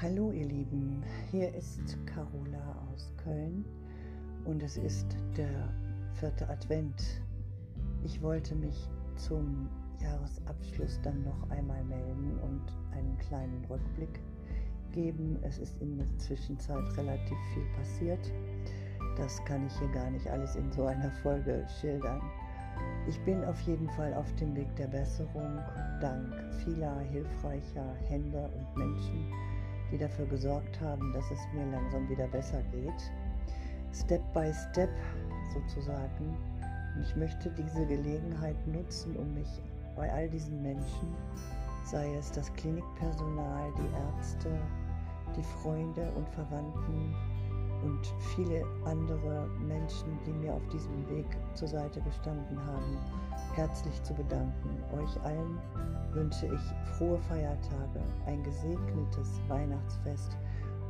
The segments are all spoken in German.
Hallo ihr Lieben, hier ist Carola aus Köln und es ist der vierte Advent. Ich wollte mich zum Jahresabschluss dann noch einmal melden und einen kleinen Rückblick geben. Es ist in der Zwischenzeit relativ viel passiert. Das kann ich hier gar nicht alles in so einer Folge schildern. Ich bin auf jeden Fall auf dem Weg der Besserung, dank vieler hilfreicher Hände und Menschen, die dafür gesorgt haben, dass es mir langsam wieder besser geht. Step by Step sozusagen. Und ich möchte diese Gelegenheit nutzen, um mich bei all diesen Menschen, sei es das Klinikpersonal, die Ärzte, die Freunde und Verwandten viele andere Menschen, die mir auf diesem Weg zur Seite gestanden haben, herzlich zu bedanken. Euch allen wünsche ich frohe Feiertage, ein gesegnetes Weihnachtsfest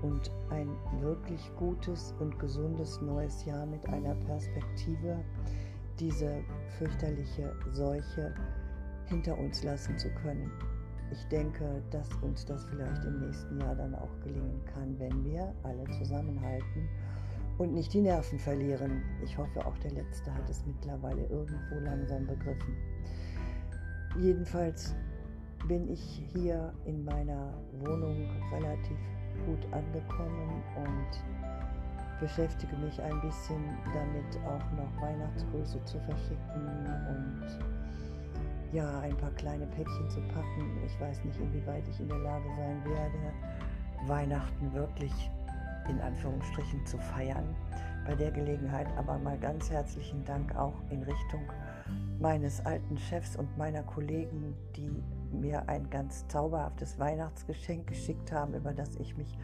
und ein wirklich gutes und gesundes neues Jahr mit einer Perspektive, diese fürchterliche Seuche hinter uns lassen zu können. Ich denke, dass uns das vielleicht im nächsten Jahr dann auch gelingen kann, wenn wir alle zusammenhalten und nicht die Nerven verlieren. Ich hoffe, auch der Letzte hat es mittlerweile irgendwo langsam begriffen. Jedenfalls bin ich hier in meiner Wohnung relativ gut angekommen und beschäftige mich ein bisschen damit, auch noch Weihnachtsgrüße zu verschicken und ja, ein paar kleine Päckchen zu packen. Ich weiß nicht, inwieweit ich in der Lage sein werde, Weihnachten wirklich in Anführungsstrichen zu feiern. Bei der Gelegenheit aber mal ganz herzlichen Dank auch in Richtung meines alten Chefs und meiner Kollegen, die mir ein ganz zauberhaftes Weihnachtsgeschenk geschickt haben, über das ich mich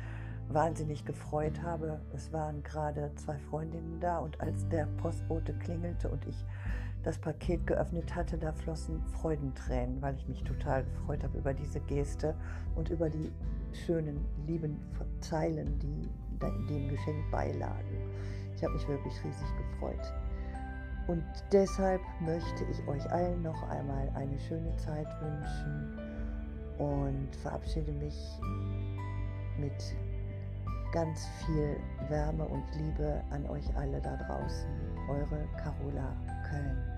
wahnsinnig gefreut habe. Es waren gerade zwei Freundinnen da und als der Postbote klingelte und ich das Paket geöffnet hatte, da flossen Freudentränen, weil ich mich total gefreut habe über diese Geste und über die schönen, lieben Zeilen, die dem Geschenk beilagen. Ich habe mich wirklich riesig gefreut. Und deshalb möchte ich euch allen noch einmal eine schöne Zeit wünschen und verabschiede mich mit ganz viel Wärme und Liebe an euch alle da draußen. Eure Carola Köln.